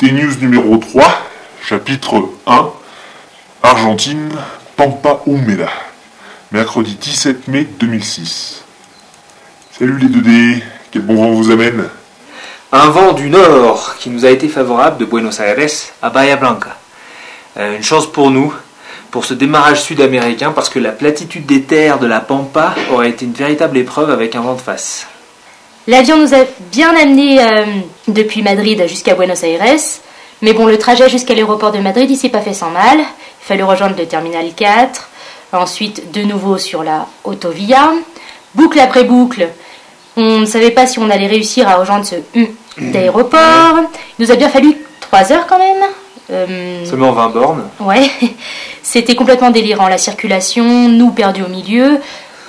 T-News numéro 3, chapitre 1, Argentine, Pampa Humeda, mercredi 17 mai 2006. Salut les 2D, quel bon vent vous amène? Un vent du nord qui nous a été favorable de Buenos Aires à Bahia Blanca. Euh, une chance pour nous, pour ce démarrage sud-américain, parce que la platitude des terres de la Pampa aurait été une véritable épreuve avec un vent de face. L'avion nous a bien amené euh, depuis Madrid jusqu'à Buenos Aires. Mais bon, le trajet jusqu'à l'aéroport de Madrid, il s'est pas fait sans mal. Il fallait rejoindre le terminal 4. Ensuite, de nouveau sur la Autovia. Boucle après boucle. On ne savait pas si on allait réussir à rejoindre ce hum d'aéroport. Il nous a bien fallu 3 heures quand même. Euh, Seulement 20 bornes. Ouais, c'était complètement délirant. La circulation, nous perdus au milieu,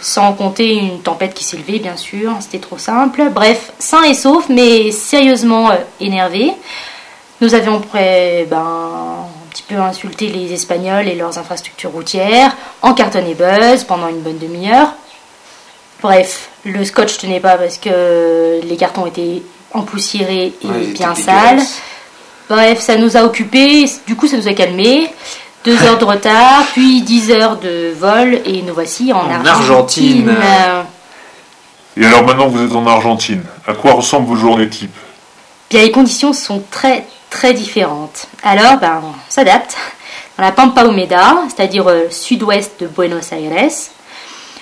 sans compter une tempête qui s'est levée, bien sûr. C'était trop simple. Bref, sain et sauf, mais sérieusement euh, énervé. Nous avions ben, un petit peu insulté les Espagnols et leurs infrastructures routières, en carton et buzz pendant une bonne demi-heure. Bref, le scotch tenait pas parce que les cartons étaient empoussiérés et Ouais, bien sales. Bref, ça nous a occupés, du coup ça nous a calmés. Deux heures de retard, puis dix heures de vol, et nous voici en, En Argentine. Argentine. Et alors maintenant que vous êtes en Argentine, à quoi ressemblent vos journées types Bien, les conditions sont très très différentes. Alors, ben, on s'adapte. Dans la Pampa Humeda, c'est-à-dire euh, sud-ouest de Buenos Aires,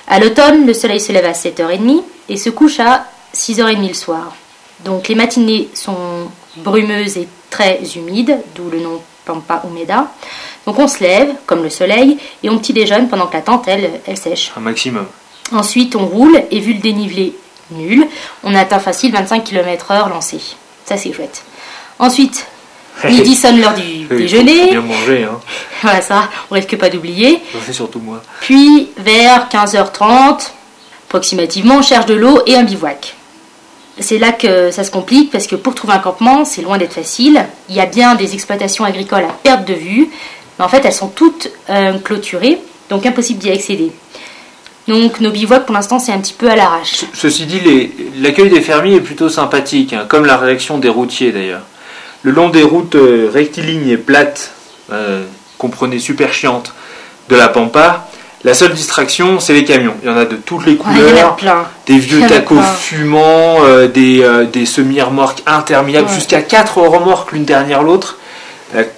à l'automne, le soleil se lève à 7h30 et se couche à 6h30 le soir. Donc les matinées sont brumeuses et très humides, d'où le nom Pampa Humeda. Donc on se lève, comme le soleil, et on petit déjeune pendant que la tente, elle, elle sèche. Un maximum. Ensuite, on roule et vu le dénivelé nul, on atteint facile 25 km/h lancé. Ça, c'est chouette. Ensuite, midi sonne l'heure du déjeuner. bien manger, hein. Voilà, ça, on risque pas d'oublier. Fais surtout moi. Puis, vers 15h30, approximativement, on cherche de l'eau et un bivouac. C'est là que ça se complique parce que pour trouver un campement, c'est loin d'être facile. Il y a bien des exploitations agricoles à perte de vue, mais en fait, elles sont toutes euh, clôturées, donc impossible d'y accéder. Donc, nos bivouacs, pour l'instant, c'est un petit peu à l'arrache. Ceci dit, l'accueil des fermiers est plutôt sympathique, hein, comme la réaction des routiers d'ailleurs. Le long des routes euh, rectilignes et plates, euh, comprenez super chiantes, de la Pampa, la seule distraction, c'est les camions. Il y en a de toutes les couleurs, des vieux tacos plein. fumants, euh, des, euh, des semi-remorques interminables, Ouais. jusqu'à quatre remorques l'une derrière l'autre,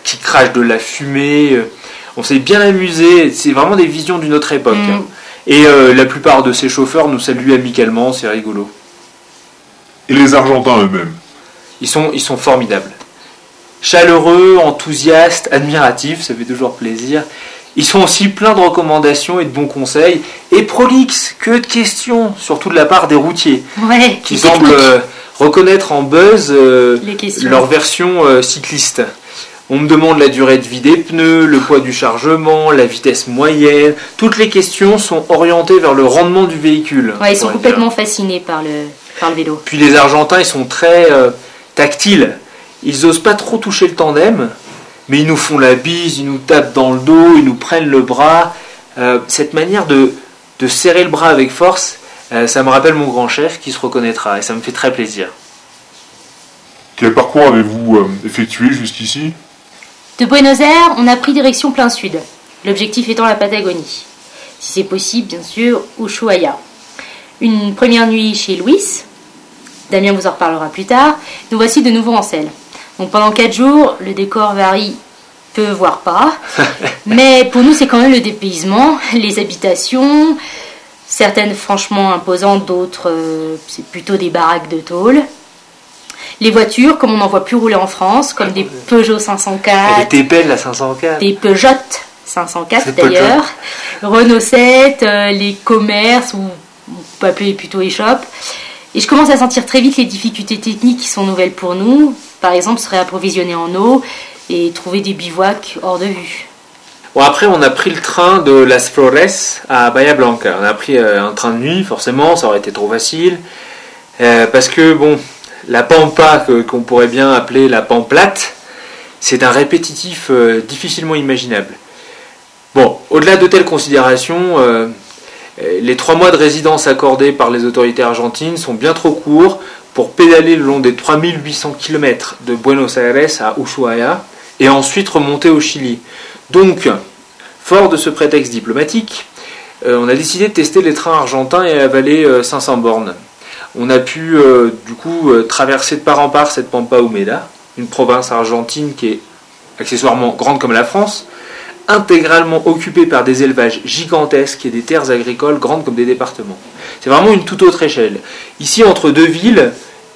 qui crachent de la fumée. euh. On s'est bien amusé, c'est vraiment des visions d'une autre époque. Mm. hein. Et euh, la plupart de ces chauffeurs nous saluent amicalement, c'est rigolo. Et les Argentins eux-mêmes? Ils sont, ils sont formidables. Chaleureux, enthousiastes, admiratifs, ça fait toujours plaisir. Ils sont aussi pleins de recommandations et de bons conseils, et prolixes, que de questions, surtout de la part des routiers, Ouais, qui semblent euh, reconnaître en buzz euh, leur version euh, cycliste. On me demande la durée de vie des pneus, le poids du chargement, la vitesse moyenne. Toutes les questions sont orientées vers le rendement du véhicule. Ouais, ils sont dire. complètement fascinés par le, par le vélo. Puis les Argentins, ils sont très euh, tactiles. Ils osent pas trop toucher le tandem, mais ils nous font la bise, ils nous tapent dans le dos, ils nous prennent le bras. Euh, cette manière de, de serrer le bras avec force, euh, ça me rappelle mon grand chef qui se reconnaîtra et ça me fait très plaisir. Quel parcours avez-vous effectué jusqu'ici? De Buenos Aires, on a pris direction plein sud, l'objectif étant la Patagonie. Si c'est possible, bien sûr, Ushuaia. Une première nuit chez Luis, Damien vous en reparlera plus tard, nous voici de nouveau en selle. Donc pendant 4 jours, le décor varie peu, voire pas, mais pour nous c'est quand même le dépaysement, les habitations, certaines franchement imposantes, d'autres euh, c'est plutôt des baraques de tôle. Les voitures, comme on n'en voit plus rouler en France, comme des Peugeot 504, Elle était belle la 504. des Peugeot 504 C'est Peugeot. d'ailleurs, Renault 7, euh, les commerces, ou on peut appeler plutôt échoppe. Et je commence à sentir très vite les difficultés techniques qui sont nouvelles pour nous. Par exemple, se réapprovisionner en eau et trouver des bivouacs hors de vue. Bon, après, on a pris le train de Las Flores à Bahia Blanca. On a pris euh, un train de nuit, forcément, ça aurait été trop facile. Euh, parce que, bon, la pampa, qu'on pourrait bien appeler la pamplate, c'est un répétitif euh, difficilement imaginable. Bon, au-delà de telles considérations, euh, euh, les trois mois de résidence accordés par les autorités argentines sont bien trop courts pour pédaler le long des 3800 km de Buenos Aires à Ushuaia et ensuite remonter au Chili. Donc, fort de ce prétexte diplomatique, on a décidé de tester les trains argentins et avaler 500 bornes. On a pu du coup traverser de part en part cette Pampa Humeda, une province argentine qui est accessoirement grande comme la France, intégralement occupée par des élevages gigantesques et des terres agricoles grandes comme des départements. C'est vraiment une toute autre échelle. Ici, entre deux villes,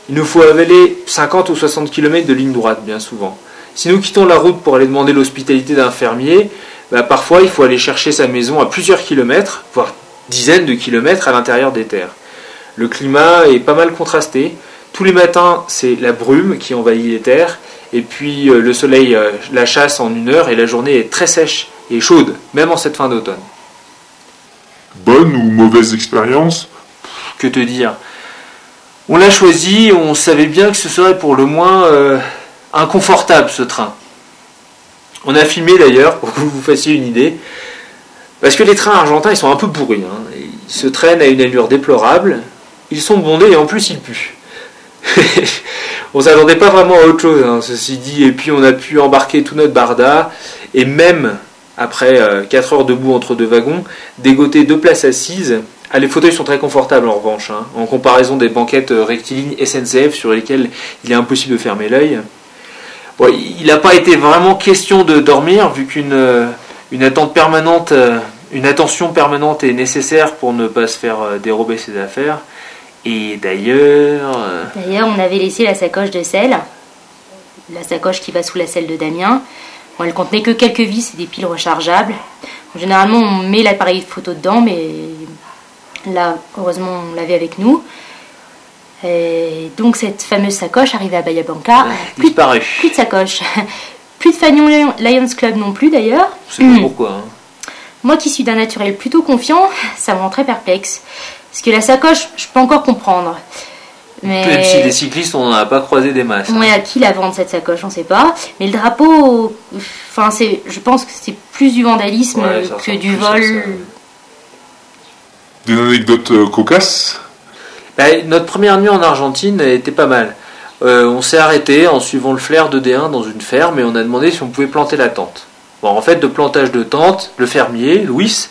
il nous faut avaler 50 ou 60 km de ligne droite, bien souvent. Si nous quittons la route pour aller demander l'hospitalité d'un fermier, bah, parfois il faut aller chercher sa maison à plusieurs kilomètres, voire dizaines de kilomètres à l'intérieur des terres. Le climat est pas mal contrasté. Tous les matins, c'est la brume qui envahit les terres, et puis euh, le soleil euh, la chasse en une heure, et la journée est très sèche et chaude, même en cette fin d'automne. Bonne ou mauvaise expérience? Que te dire? On l'a choisi, on savait bien que ce serait pour le moins euh, inconfortable ce train. On a filmé d'ailleurs, pour que vous vous fassiez une idée, parce que les trains argentins, ils sont un peu pourris. Hein. Ils se traînent à une allure déplorable, ils sont bondés et en plus ils puent. on s'attendait pas vraiment à autre chose, hein, ceci dit, et puis on a pu embarquer tout notre barda, et même après 4 euh, heures debout entre deux wagons, dégoter deux places assises. Ah, les fauteuils sont très confortables en revanche, hein, en comparaison des banquettes euh, rectilignes SNCF sur lesquelles il est impossible de fermer l'œil. il n'a pas été vraiment question de dormir, vu qu'une euh, une attente permanente, une attention permanente est nécessaire pour ne pas se faire dérober ses affaires. Et d'ailleurs. D'ailleurs, on avait laissé la sacoche de sel, la sacoche qui va sous la selle de Damien, elle contenait que quelques vis et des piles rechargeables. Généralement, on met l'appareil photo dedans, mais là, heureusement, on l'avait avec nous. Et donc, cette fameuse sacoche arrivée à Bahia Blanca, plus, de, plus de sacoche. Plus de Fagnon Lions Club non plus d'ailleurs. Je sais pas pourquoi. Hein. Moi qui suis d'un naturel plutôt confiant, ça me rend très perplexe. Parce que la sacoche, je peux encore comprendre. Même si les cyclistes, on n'en a pas croisé des masses. Ouais, à qui la vente cette sacoche, on ne sait pas. Mais le drapeau, enfin, c'est, je pense que c'est plus du vandalisme que du vol. Des anecdotes euh, cocasses? Bah, Notre première nuit en Argentine était pas mal. Euh, on s'est arrêté en suivant le flair de D1 dans une ferme et on a demandé si on pouvait planter la tente. Bon, en fait, de plantage de tente, le fermier, Louis,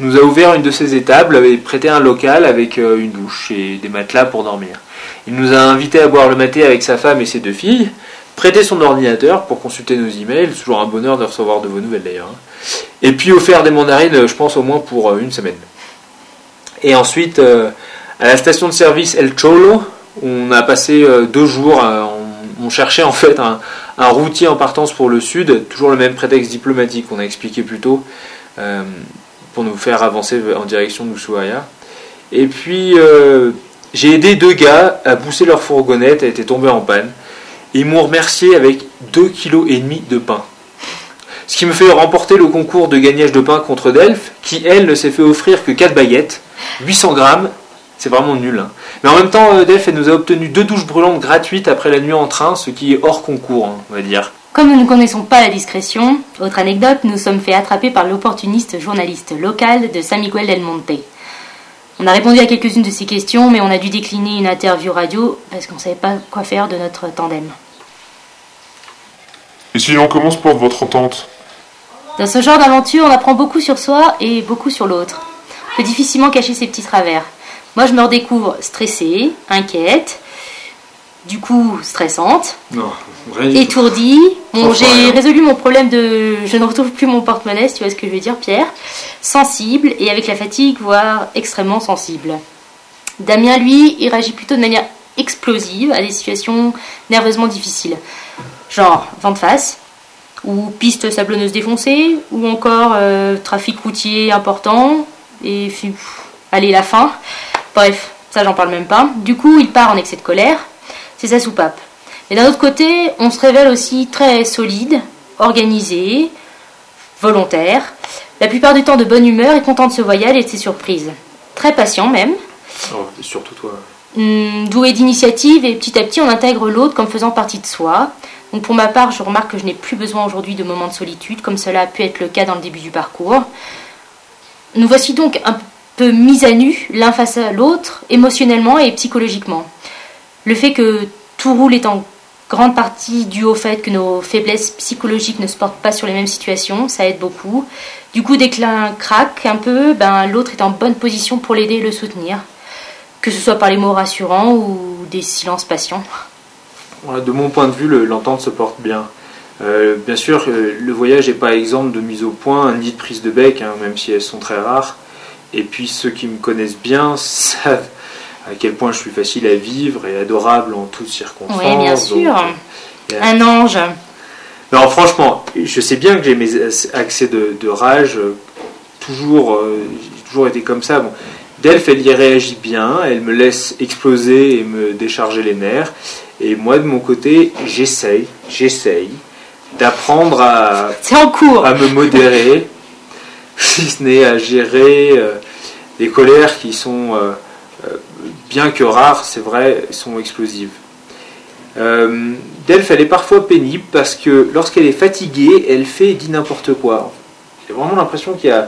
nous a ouvert une de ses étables et prêté un local avec euh, une douche et des matelas pour dormir. Il nous a invités à boire le maté avec sa femme et ses deux filles, prêté son ordinateur pour consulter nos emails, toujours un bonheur de recevoir de vos nouvelles d'ailleurs, hein. et puis offert des mandarines, je pense au moins pour euh, une semaine. Et ensuite, euh, à la station de service El Cholo, on a passé deux jours, on, cherchait en fait un, routier en partance pour le sud, toujours le même prétexte diplomatique qu'on a expliqué plus tôt, pour nous faire avancer en direction d'Ushuaia. Et puis, j'ai aidé deux gars à pousser leur fourgonnette, elle était tombée en panne. ils m'ont remercié avec 2,5 kg de pain. Ce qui me fait remporter le concours de gagnage de pain contre Delphes, qui elle ne s'est fait offrir que 4 baguettes, 800 grammes. C'est vraiment nul. Hein. Mais en même temps, euh, Delphes nous a obtenu deux douches brûlantes gratuites après la nuit en train, ce qui est hors concours, hein, on va dire. Comme nous ne connaissons pas la discrétion, autre anecdote, nous sommes fait attraper par l'opportuniste journaliste local de San Miguel del Monte. On a répondu à quelques-unes de ces questions, mais on a dû décliner une interview radio parce qu'on ne savait pas quoi faire de notre tandem. Et sinon, comment se porte votre entente? Dans ce genre d'aventure, on apprend beaucoup sur soi et beaucoup sur l'autre. On peut difficilement cacher ses petits travers. Moi, je me redécouvre stressée, inquiète, du coup stressante, étourdie. Bon, j'ai résolu mon problème de je ne retrouve plus mon porte-monnaie, tu vois ce que je veux dire, Pierre. Sensible et avec la fatigue, voire extrêmement sensible. Damien, lui, il réagit plutôt de manière explosive à des situations nerveusement difficiles. Genre vent de face, ou piste sablonneuse défoncée, ou encore euh, trafic routier important, et allez, la fin. Bref, ça j'en parle même pas. Du coup, il part en excès de colère c'est sa soupape. Mais d'un autre côté, on se révèle aussi très solide, organisé, volontaire, la plupart du temps de bonne humeur et content de ce voyage et de ses surprises. Très patient même. Oh, surtout toi. Hmm, doué d'initiative et petit à petit on intègre l'autre comme faisant partie de soi. Donc pour ma part, je remarque que je n'ai plus besoin aujourd'hui de moments de solitude comme cela a pu être le cas dans le début du parcours. Nous voici donc un peu mis à nu l'un face à l'autre, émotionnellement et psychologiquement. Le fait que tout roule est en grande partie dû au fait que nos faiblesses psychologiques ne se portent pas sur les mêmes situations, ça aide beaucoup. Du coup, dès que l'un craque un peu, ben, l'autre est en bonne position pour l'aider et le soutenir, que ce soit par les mots rassurants ou des silences patients. De mon point de vue, l'entente se porte bien. Euh, bien sûr, euh, le voyage n'est pas exemple de mise au point ni de prise de bec, hein, même si elles sont très rares. Et puis ceux qui me connaissent bien savent à quel point je suis facile à vivre et adorable en toutes circonstances. Oui, bien sûr. Euh, Un ange. Non, franchement, je sais bien que j'ai mes accès de, rage. Toujours, j'ai toujours été comme ça. Bon, Delph, elle y réagit bien, elle me laisse exploser et me décharger les nerfs. Et moi, de mon côté, j'essaye, j'essaye d'apprendre à, à me modérer, si ce n'est à gérer euh, des colères qui sont, euh, euh, bien que rares, c'est vrai, sont explosives. Delph, elle est parfois pénible parce que lorsqu'elle est fatiguée, elle fait et dit n'importe quoi. J'ai vraiment l'impression qu'il y a,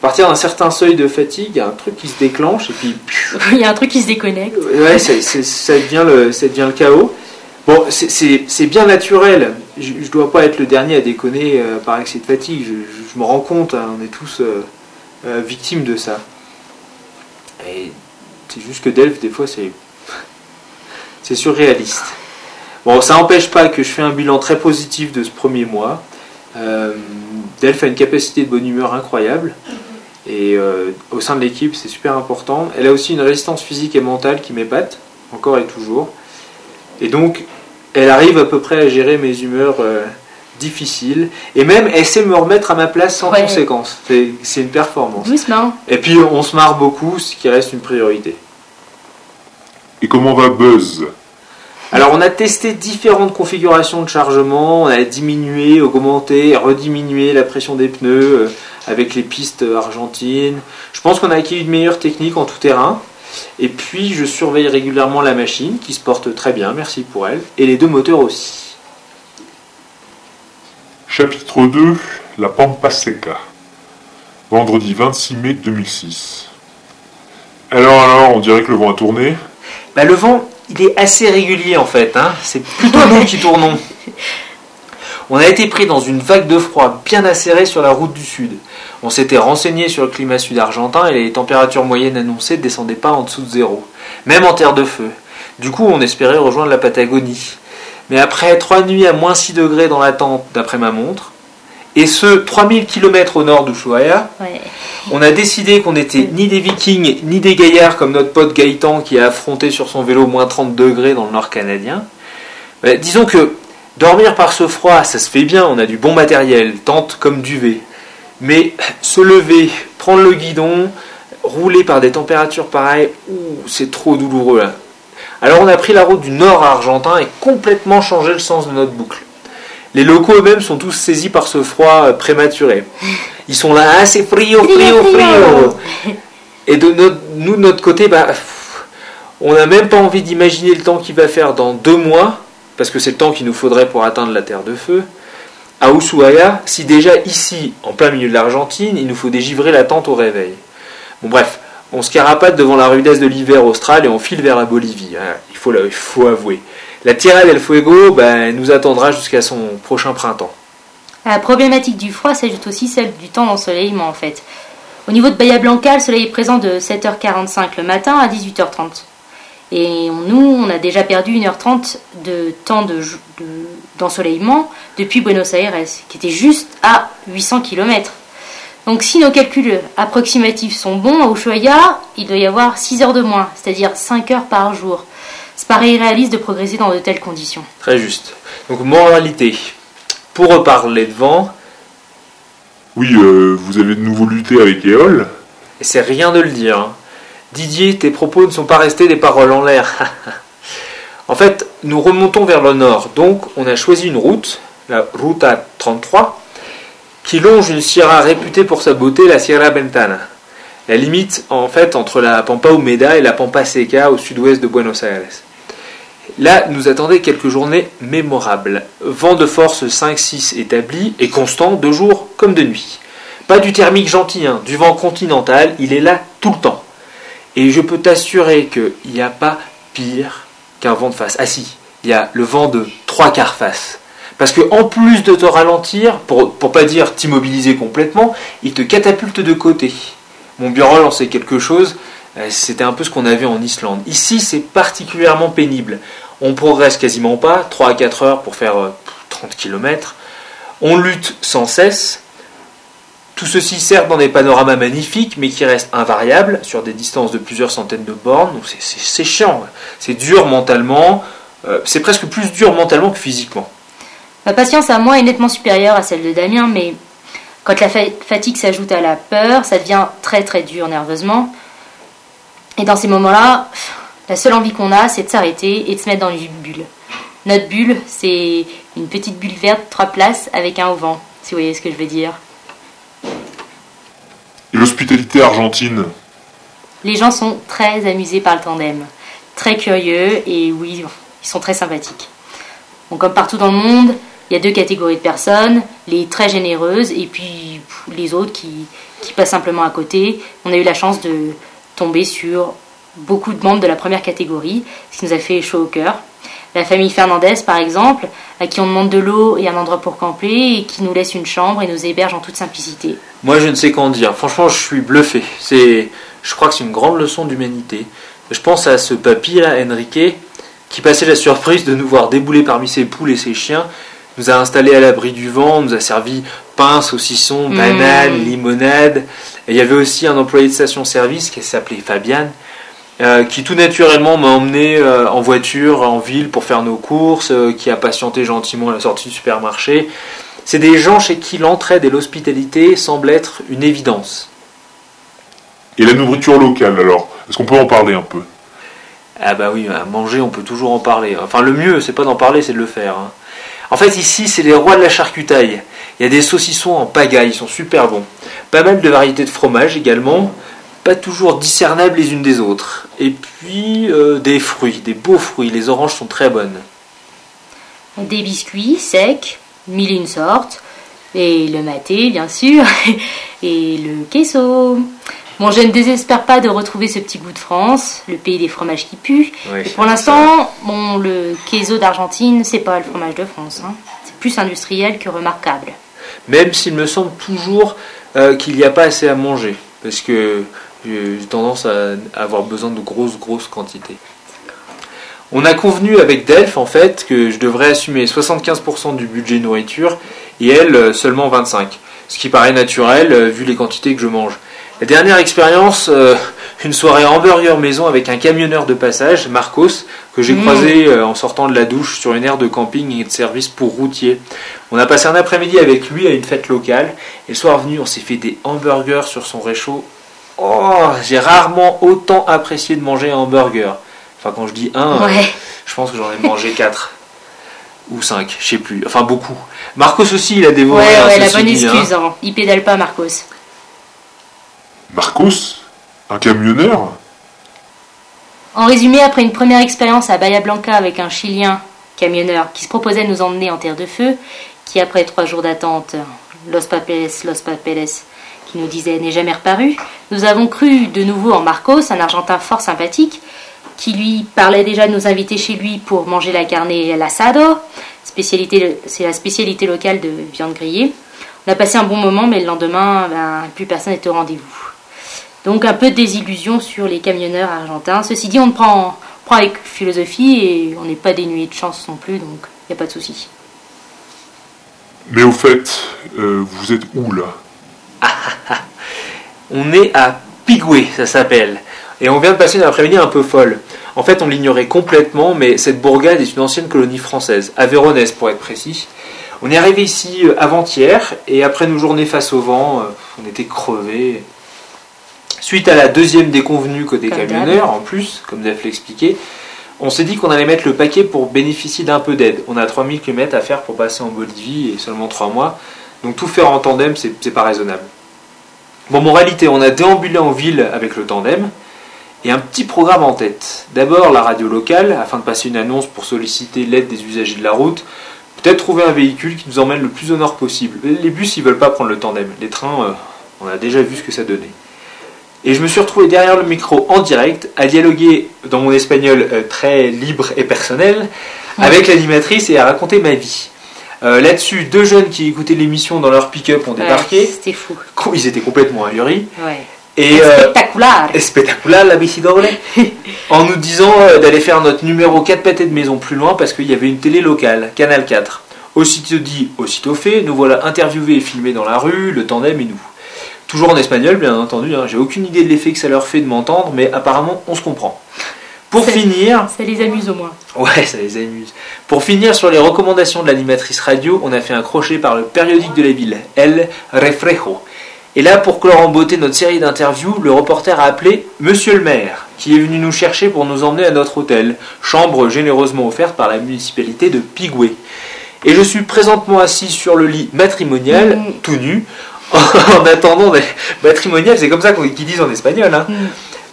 à partir d'un certain seuil de fatigue, il y a un truc qui se déclenche et puis. il y a un truc qui se déconnecte. Ouais, ça, devient le, ça devient le chaos. Bon, c'est bien naturel. Je ne dois pas être le dernier à déconner euh, par excès de fatigue. Je, me rends compte, hein, on est tous euh, euh, victimes de ça. Et c'est juste que Delph, des fois, c'est c'est surréaliste. Bon, ça n'empêche pas que je fais un bilan très positif de ce premier mois. Delph a une capacité de bonne humeur incroyable. Et au sein de l'équipe, c'est super important. Elle a aussi une résistance physique et mentale qui m'épate, encore et toujours. Et donc, elle arrive à peu près à gérer mes humeurs euh, difficiles. Et même, elle sait me remettre à ma place sans conséquence. C'est une performance. Doucement. Et puis, on se marre beaucoup, ce qui reste une priorité. Et comment va Buzz? Alors on a testé différentes configurations de chargement, on a diminué, augmenté, rediminué la pression des pneus euh, avec les pistes argentines. Je pense qu'on a acquis une meilleure technique en tout terrain. Et puis je surveille régulièrement la machine qui se porte très bien, merci pour elle, et les deux moteurs aussi. Chapitre 2 La Pampa Seca. Vendredi 26 mai 2006. Alors, alors, on dirait que le vent a tourné bah, Le vent, il est assez régulier en fait. Hein. C'est plutôt nous qui tournons. On a été pris dans une vague de froid bien acérée sur la route du sud. On s'était renseigné sur le climat sud-argentin et les températures moyennes annoncées ne descendaient pas en dessous de zéro, même en terre de feu. Du coup, on espérait rejoindre la Patagonie. Mais après trois nuits à moins 6 degrés dans la tente, d'après ma montre, et ce 3000 km au nord d'Ushuaia, on a décidé qu'on n'était ni des vikings ni des gaillards comme notre pote Gaëtan qui a affronté sur son vélo moins 30 degrés dans le nord canadien. disons que dormir par ce froid, ça se fait bien, on a du bon matériel, tente comme duvet. Mais se lever, prendre le guidon, rouler par des températures pareilles, c'est trop douloureux là. Alors on a pris la route du nord argentin et complètement changé le sens de notre boucle. Les locaux eux-mêmes sont tous saisis par ce froid euh, prématuré. Ils sont là, ah c'est frio, frio, frio. Et de nous, de notre côté, bah, on n'a même pas envie d'imaginer le temps qu'il va faire dans deux mois, parce que c'est le temps qu'il nous faudrait pour atteindre la Terre de Feu à Ushuaia si déjà ici, en plein milieu de l'Argentine, il nous faut dégivrer la tente au réveil Bon bref, on se carapate devant la rudesse de l'hiver austral et on file vers la Bolivie. Hein. il, faut, il faut avouer. La Tierra del Fuego ben, nous attendra jusqu'à son prochain printemps. La problématique du froid s'ajoute aussi celle du temps d'ensoleillement en fait. Au niveau de Bahia Blanca, le soleil est présent de 7h45 le matin à 18h30. Et nous, on a déjà perdu 1h30 de temps d'ensoleillement depuis Buenos Aires, qui était juste à 800 km. Donc si nos calculs approximatifs sont bons, à Ushuaia, il doit y avoir 6 heures de moins, c'est-à-dire 5 heures par jour. C'est pas réaliste de progresser dans de telles conditions. Très juste. Donc moralité. Pour reparler de vent... Oui, euh, vous avez de nouveau lutté avec Eol. Et c'est rien de le dire. Hein. Didier, tes propos ne sont pas restés des paroles en l'air. en fait, nous remontons vers le nord, donc on a choisi une route, la Ruta 33, qui longe une sierra réputée pour sa beauté, la Sierra Ventana. La limite, en fait, entre la Pampa Humeda et la Pampa Seca au sud-ouest de Buenos Aires. Là, nous attendaient quelques journées mémorables. Vent de force 5-6 établi et constant de jour comme de nuit. Pas du thermique gentil, hein, du vent continental, il est là tout le temps. Et je peux t'assurer qu'il n'y a pas pire qu'un vent de face. Ah si, il y a le vent de trois quarts face. Parce que en plus de te ralentir, pour, pour pas dire t'immobiliser complètement, il te catapulte de côté. Mon Biorol en sait quelque chose, euh, c'était un peu ce qu'on avait en Islande. Ici, c'est particulièrement pénible. On progresse quasiment pas, 3 à 4 heures pour faire 30 euh, km. On lutte sans cesse. Tout ceci certes dans des panoramas magnifiques, mais qui restent invariables sur des distances de plusieurs centaines de bornes. C'est chiant, c'est dur mentalement, euh, c'est presque plus dur mentalement que physiquement. Ma patience à moi est nettement supérieure à celle de Damien, mais quand la fatigue s'ajoute à la peur, ça devient très très dur nerveusement. Et dans ces moments-là, la seule envie qu'on a, c'est de s'arrêter et de se mettre dans une bulle. Notre bulle, c'est une petite bulle verte, trois places, avec un auvent, si vous voyez ce que je veux dire. Et l'hospitalité argentine? Les gens sont très amusés par le tandem, très curieux et oui, ils sont très sympathiques. comme partout dans le monde, il y a deux catégories de personnes, les très généreuses et puis les autres qui, qui passent simplement à côté. On a eu la chance de tomber sur beaucoup de membres de la première catégorie, ce qui nous a fait chaud au cœur. La famille Fernandez, par exemple, à qui on demande de l'eau et un endroit pour camper, et qui nous laisse une chambre et nous héberge en toute simplicité. Moi, je ne sais qu'en dire. Franchement, je suis bluffé. C'est, je crois que c'est une grande leçon d'humanité. Je pense à ce papy là, Enrique, qui passait la surprise de nous voir débouler parmi ses poules et ses chiens, nous a installés à l'abri du vent, nous a servi pain, saucisson, mmh. bananes, limonade. Et il y avait aussi un employé de station-service qui s'appelait Fabian, euh, qui tout naturellement m'a emmené euh, en voiture en ville pour faire nos courses, euh, qui a patienté gentiment à la sortie du supermarché. C'est des gens chez qui l'entraide et l'hospitalité semblent être une évidence. Et la nourriture locale alors Est-ce qu'on peut en parler un peu? Ah bah oui, à manger on peut toujours en parler. Enfin le mieux c'est pas d'en parler, c'est de le faire. Hein. En fait ici c'est les rois de la charcutaille. Il y a des saucissons en pagaille, ils sont super bons. Pas mal de variétés de fromage également pas toujours discernables les unes des autres. Et puis euh, des fruits, des beaux fruits. Les oranges sont très bonnes. Des biscuits secs, mille une sortes. Et le maté, bien sûr. Et le queso. Bon, je ne désespère pas de retrouver ce petit goût de France, le pays des fromages qui puent. pour l'instant, bon, le queso d'Argentine, c'est pas le fromage de France. Hein. C'est plus industriel que remarquable. Même s'il me semble toujours euh, qu'il n'y a pas assez à manger. Parce que j'ai tendance à avoir besoin de grosses, grosses quantités. On a convenu avec Delph en fait que je devrais assumer 75% du budget nourriture et elle euh, seulement 25%. Ce qui paraît naturel euh, vu les quantités que je mange. La dernière expérience, euh, une soirée hamburger maison avec un camionneur de passage, Marcos, que j'ai mmh. croisé en sortant de la douche sur une aire de camping et de service pour routiers. On a passé un après-midi avec lui à une fête locale et le soir venu, on s'est fait des hamburgers sur son réchaud Oh, j'ai rarement autant apprécié de manger un hamburger. Enfin, quand je dis un, je pense que j'en ai mangé quatre ou cinq, je sais plus. Enfin, beaucoup. Marcos aussi, il a dévoré. Ouais, ouais, la bonne hein. excuse. Hein. Il pédale pas, Marcos. Marcos Un camionneur En résumé, après une première expérience à Bahia Blanca avec un Chilien camionneur qui se proposait de nous emmener en terre de feu, qui après trois jours d'attente, Los Papeles, Los Papeles, qui nous disait n'est jamais reparu, nous avons cru de nouveau en Marcos, un Argentin fort sympathique, qui lui parlait déjà de nous inviter chez lui pour manger la carne et l'asado. C'est la spécialité locale de viande grillée. On a passé un bon moment, mais le lendemain, ben, plus personne n'était au rendez-vous. Donc un peu de désillusion sur les camionneurs argentins. Ceci dit, on le prend, prend avec philosophie et on n'est pas dénué de chance non plus, donc il n'y a pas de souci. Mais au fait, euh, vous êtes où là? On est à Pigoué, ça s'appelle. Et on vient de passer une après-midi un peu folle. En fait, on l'ignorait complètement, mais cette bourgade est une ancienne colonie française, Aveyronnaise pour être précis. On est arrivé ici euh, avant-hier, et après nos journées face au vent, euh, on était crevés. Suite à la deuxième déconvenue côté camionneur, en plus, comme Dave l'expliquait, on s'est dit qu'on allait mettre le paquet pour bénéficier d'un peu d'aide. On a 3000 km à faire pour passer en Bolivie et seulement 3 mois. Donc tout faire en tandem, c'est pas raisonnable. Bon, moralité, on a déambulé en ville avec le tandem et un petit programme en tête. D'abord la radio locale, afin de passer une annonce pour solliciter l'aide des usagers de la route. Peut-être trouver un véhicule qui nous emmène le plus au nord possible. Les bus, ils veulent pas prendre le tandem. Les trains, euh, on a déjà vu ce que ça donnait. Et je me suis retrouvé derrière le micro en direct à dialoguer dans mon espagnol euh, très libre et personnel avec l'animatrice et à raconter ma vie. Euh, Là-dessus, deux jeunes qui écoutaient l'émission dans leur pick-up ont Ouais, débarqué. C'était fou. Ils étaient complètement ahuris. Ouais. Et euh, Spectaculaire. la bici en nous disant euh, d'aller faire notre numéro 4 pâtés de maison plus loin parce qu'il y avait une télé locale, Canal 4. Aussitôt dit, aussitôt fait, nous voilà interviewés et filmés dans la rue, le tandem et nous. Toujours en espagnol, bien entendu, hein. j'ai aucune idée de l'effet que ça leur fait de m'entendre, mais apparemment on se comprend. Pour finir, Ça les amuse au moins. Ouais, ça les amuse. Pour finir sur les recommandations de l'animatrice radio, on a fait un crochet par le périodique de la ville, El Reflejo. Et là, pour clore en beauté notre série d'interviews, le reporter a appelé Monsieur le maire, qui est venu nous chercher pour nous emmener à notre hôtel, chambre généreusement offerte par la municipalité de Pigoué. Et je suis présentement assis sur le lit matrimonial, Mhm. tout nu, en attendant des... Matrimonial, c'est comme ça qu'on- qu'ils disent en espagnol, hein. Mm.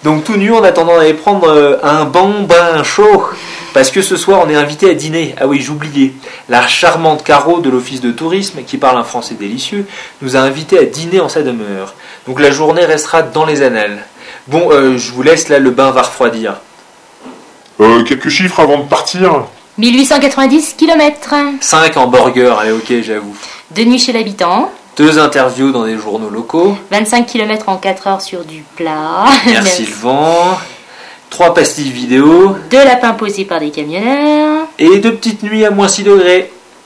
Donc tout nu en attendant d'aller prendre euh, un bon bain chaud. Parce que ce soir on est invité à dîner. Ah oui, j'oubliais. La charmante Caro de l'office de tourisme, qui parle un français délicieux, nous a invités à dîner en sa demeure. Donc la journée restera dans les annales. Bon, euh, je vous laisse là, le bain va refroidir. Euh, quelques chiffres avant de partir 1890 km. 5 hamburgers, allez ok, j'avoue. Deux nuits chez l'habitant. Deux interviews dans des journaux locaux. 25 km en 4 heures sur du plat. Merci le vent. Trois pastilles vidéo. Deux lapins posés par des camionneurs. Et deux petites nuits à moins 6 degrés.